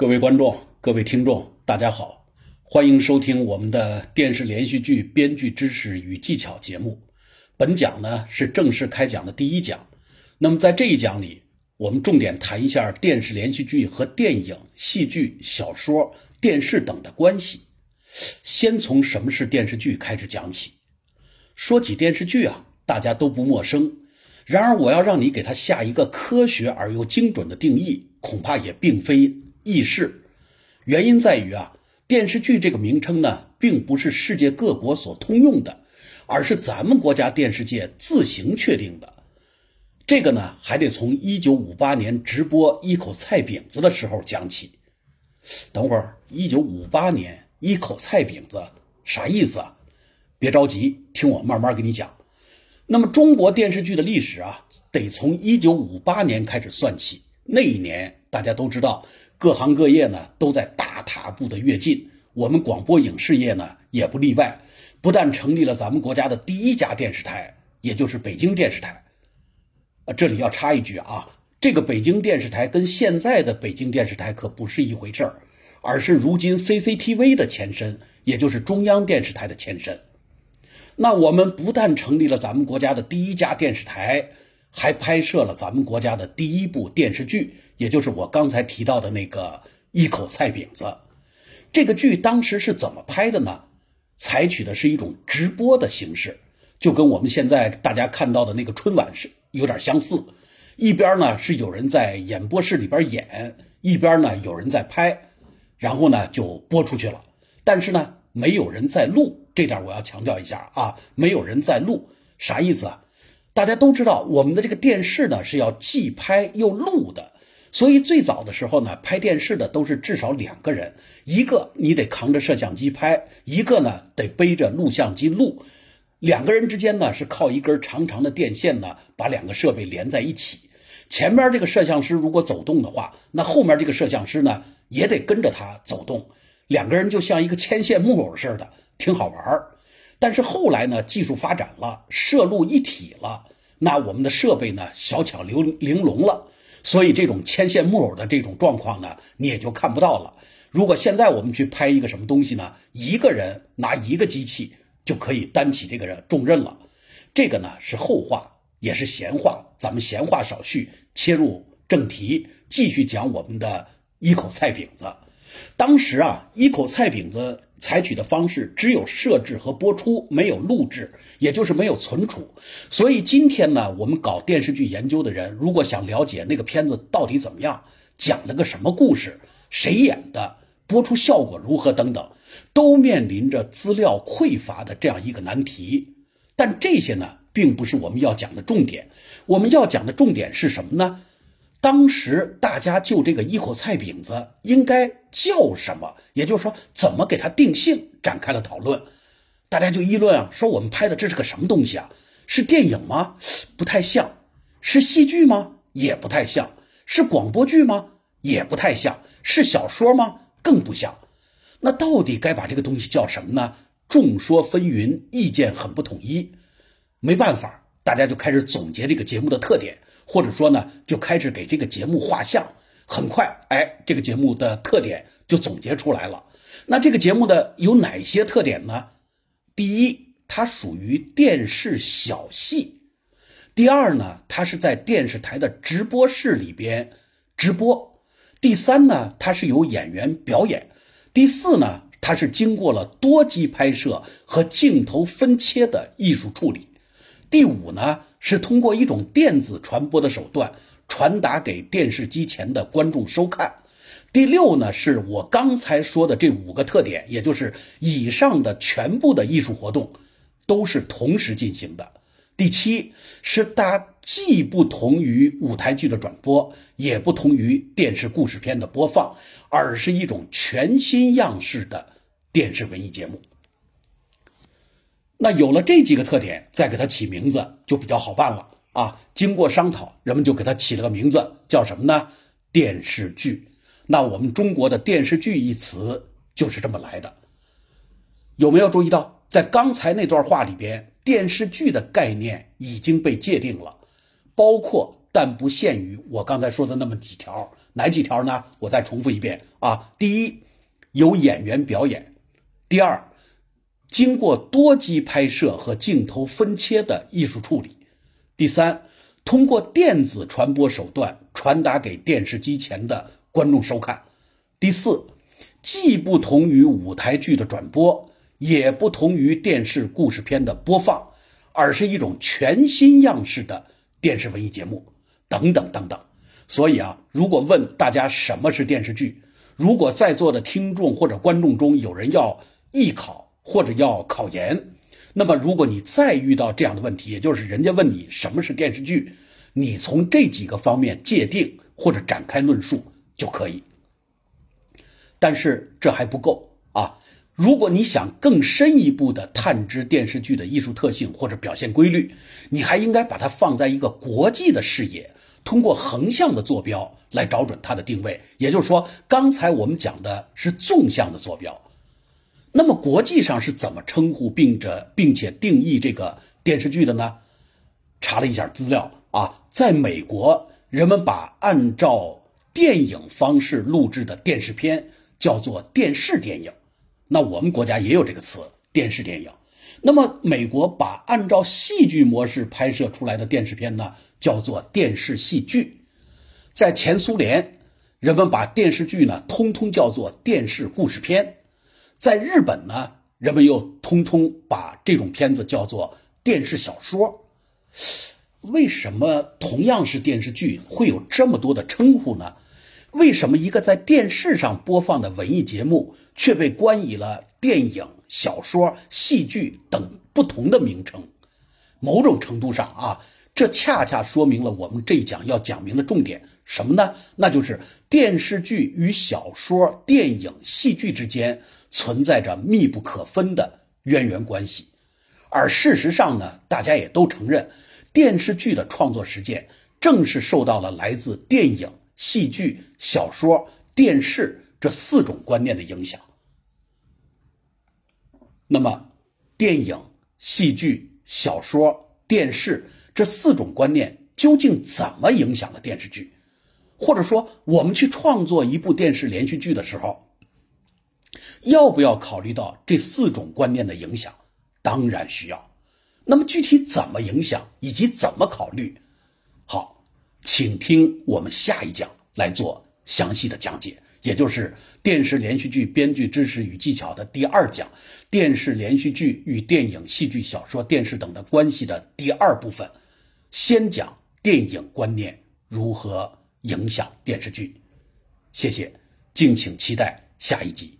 各位观众、各位听众，大家好，欢迎收听我们的电视连续剧编剧知识与技巧节目。本讲呢是正式开讲的第一讲。那么在这一讲里，我们重点谈一下电视连续剧和电影、戏剧、小说、电视等的关系。先从什么是电视剧开始讲起。说起电视剧啊，大家都不陌生。然而，我要让你给它下一个科学而又精准的定义，恐怕也并非。易事，原因在于啊，电视剧这个名称呢，并不是世界各国所通用的，而是咱们国家电视界自行确定的。这个呢，还得从一九五八年直播一口菜饼子的时候讲起。等会儿，一九五八年一口菜饼子啥意思啊？别着急，听我慢慢给你讲。那么，中国电视剧的历史啊，得从一九五八年开始算起。那一年，大家都知道。各行各业呢都在大踏步的跃进，我们广播影视业呢也不例外，不但成立了咱们国家的第一家电视台，也就是北京电视台。啊，这里要插一句啊，这个北京电视台跟现在的北京电视台可不是一回事儿，而是如今 CCTV 的前身，也就是中央电视台的前身。那我们不但成立了咱们国家的第一家电视台。还拍摄了咱们国家的第一部电视剧，也就是我刚才提到的那个《一口菜饼子》。这个剧当时是怎么拍的呢？采取的是一种直播的形式，就跟我们现在大家看到的那个春晚是有点相似。一边呢是有人在演播室里边演，一边呢有人在拍，然后呢就播出去了。但是呢没有人在录，这点我要强调一下啊，没有人在录，啥意思啊？大家都知道，我们的这个电视呢是要既拍又录的，所以最早的时候呢，拍电视的都是至少两个人，一个你得扛着摄像机拍，一个呢得背着录像机录，两个人之间呢是靠一根长长的电线呢把两个设备连在一起。前面这个摄像师如果走动的话，那后面这个摄像师呢也得跟着他走动，两个人就像一个牵线木偶似的，挺好玩儿。但是后来呢，技术发展了，摄录一体了，那我们的设备呢小巧玲玲珑了，所以这种牵线木偶的这种状况呢，你也就看不到了。如果现在我们去拍一个什么东西呢，一个人拿一个机器就可以担起这个重任了。这个呢是后话，也是闲话，咱们闲话少叙，切入正题，继续讲我们的一口菜饼子。当时啊，一口菜饼子。采取的方式只有设置和播出，没有录制，也就是没有存储。所以今天呢，我们搞电视剧研究的人，如果想了解那个片子到底怎么样，讲了个什么故事，谁演的，播出效果如何等等，都面临着资料匮乏的这样一个难题。但这些呢，并不是我们要讲的重点。我们要讲的重点是什么呢？当时大家就这个一口菜饼子应该叫什么，也就是说怎么给它定性，展开了讨论。大家就议论啊，说我们拍的这是个什么东西啊？是电影吗？不太像。是戏剧吗？也不太像。是广播剧吗？也不太像。是小说吗？更不像。那到底该把这个东西叫什么呢？众说纷纭，意见很不统一。没办法，大家就开始总结这个节目的特点。或者说呢，就开始给这个节目画像。很快，哎，这个节目的特点就总结出来了。那这个节目的有哪些特点呢？第一，它属于电视小戏；第二呢，它是在电视台的直播室里边直播；第三呢，它是由演员表演；第四呢，它是经过了多机拍摄和镜头分切的艺术处理；第五呢。是通过一种电子传播的手段传达给电视机前的观众收看。第六呢，是我刚才说的这五个特点，也就是以上的全部的艺术活动都是同时进行的。第七是它既不同于舞台剧的转播，也不同于电视故事片的播放，而是一种全新样式的电视文艺节目。那有了这几个特点，再给它起名字就比较好办了啊！经过商讨，人们就给它起了个名字，叫什么呢？电视剧。那我们中国的电视剧一词就是这么来的。有没有注意到，在刚才那段话里边，电视剧的概念已经被界定了，包括但不限于我刚才说的那么几条，哪几条呢？我再重复一遍啊：第一，有演员表演；第二，经过多机拍摄和镜头分切的艺术处理；第三，通过电子传播手段传达给电视机前的观众收看；第四，既不同于舞台剧的转播，也不同于电视故事片的播放，而是一种全新样式的电视文艺节目，等等等等。所以啊，如果问大家什么是电视剧，如果在座的听众或者观众中有人要艺考或者要考研，那么如果你再遇到这样的问题，也就是人家问你什么是电视剧，你从这几个方面界定或者展开论述就可以。但是这还不够啊！如果你想更深一步的探知电视剧的艺术特性或者表现规律，你还应该把它放在一个国际的视野。通过横向的坐标来找准它的定位，也就是说，刚才我们讲的是纵向的坐标。那么国际上是怎么称呼并着并且定义这个电视剧的呢？查了一下资料啊，在美国，人们把按照电影方式录制的电视片叫做电视电影。那我们国家也有这个词“电视电影”。那么美国把按照戏剧模式拍摄出来的电视片呢？叫做电视戏剧，在前苏联，人们把电视剧呢通通叫做电视故事片；在日本呢，人们又通通把这种片子叫做电视小说。为什么同样是电视剧会有这么多的称呼呢？为什么一个在电视上播放的文艺节目却被冠以了电影、小说、戏剧等不同的名称？某种程度上啊。这恰恰说明了我们这一讲要讲明的重点什么呢？那就是电视剧与小说、电影、戏剧之间存在着密不可分的渊源关系。而事实上呢，大家也都承认，电视剧的创作实践正是受到了来自电影、戏剧、小说、电视这四种观念的影响。那么，电影、戏剧、小说、电视。这四种观念究竟怎么影响了电视剧？或者说，我们去创作一部电视连续剧的时候，要不要考虑到这四种观念的影响？当然需要。那么具体怎么影响以及怎么考虑？好，请听我们下一讲来做详细的讲解，也就是电视连续剧编剧知识与技巧的第二讲，电视连续剧与电影、戏剧、小说、电视等的关系的第二部分。先讲电影观念如何影响电视剧，谢谢，敬请期待下一集。